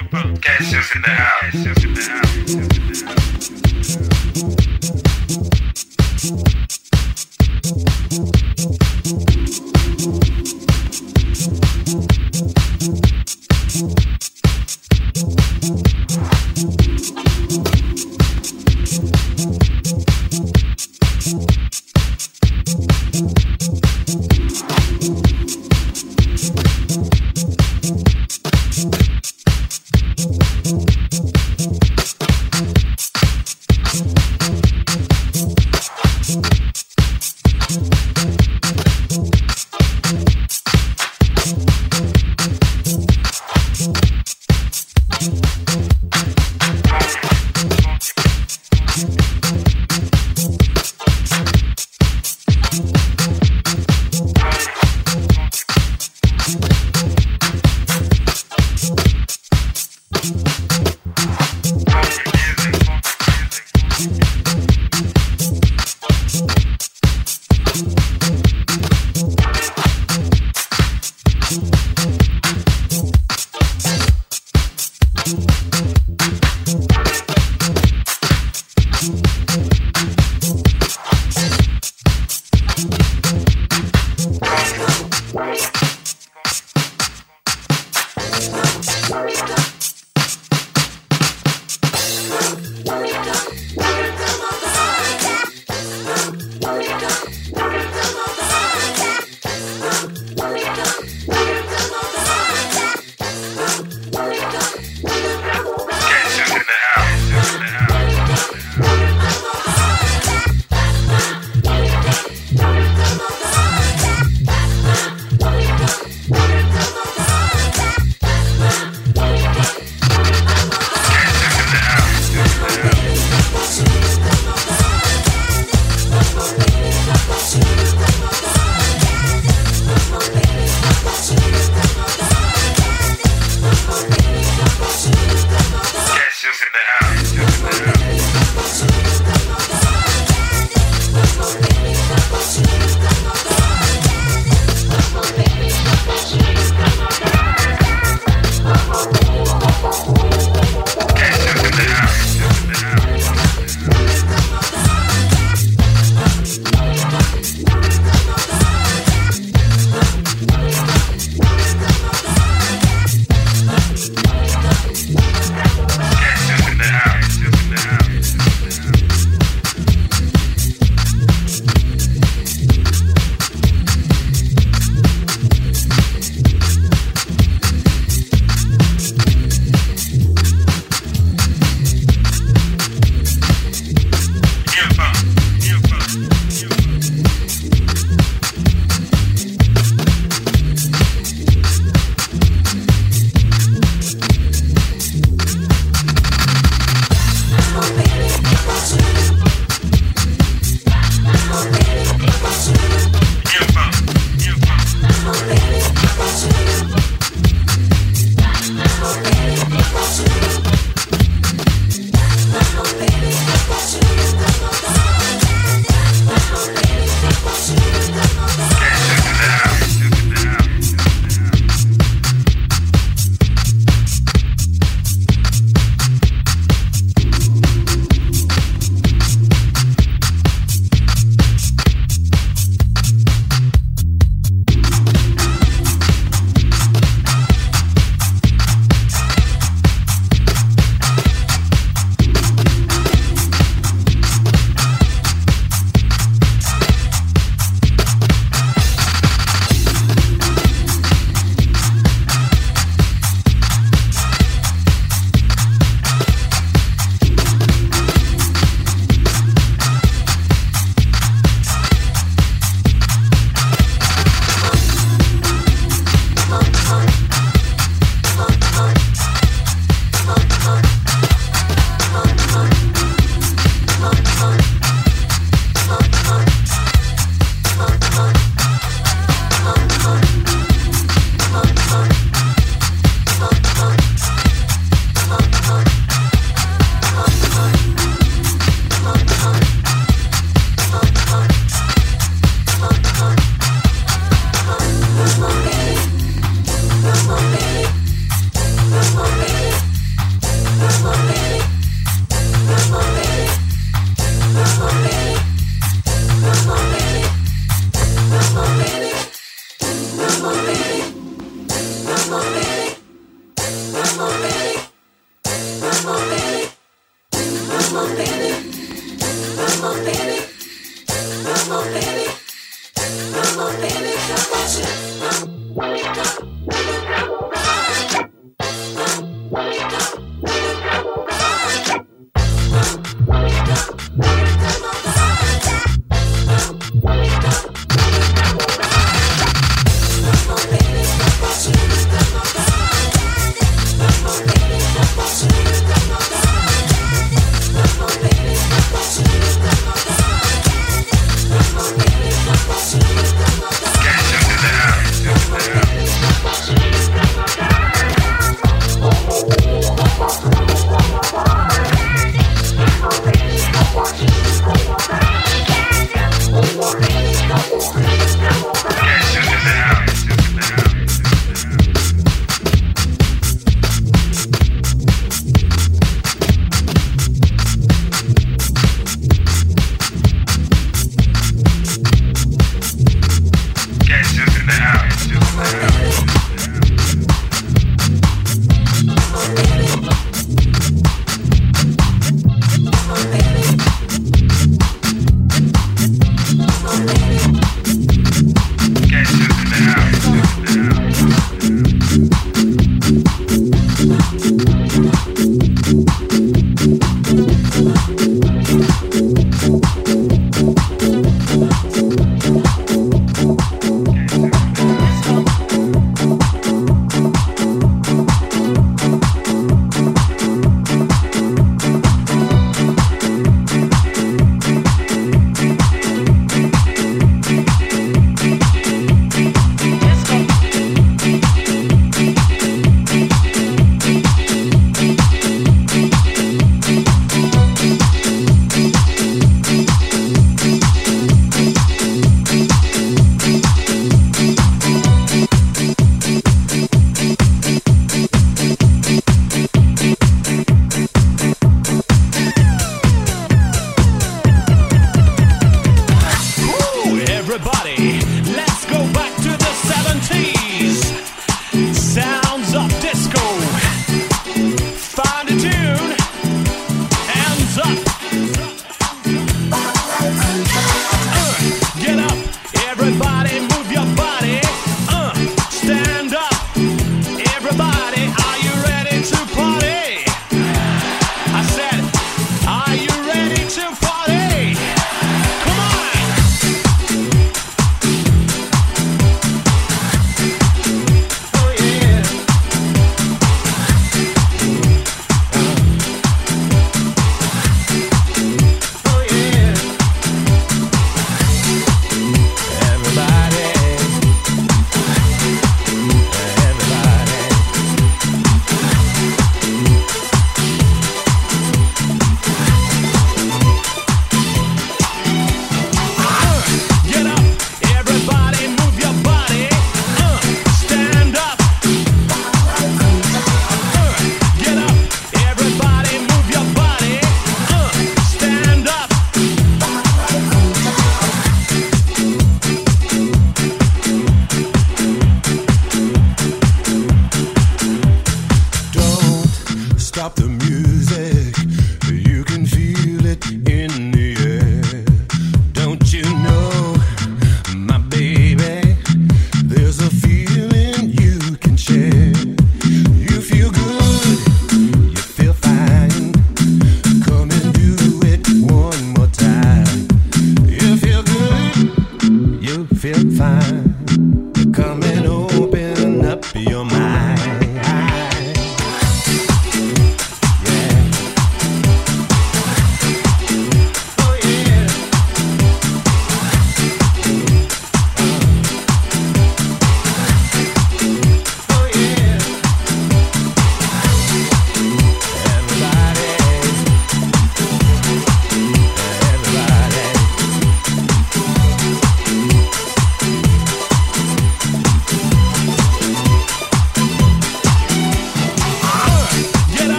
New podcasters. In the house. Wow.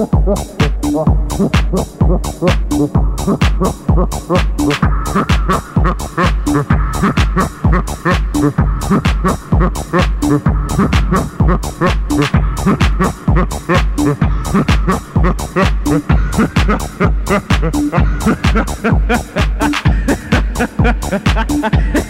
Ha ha ha ha!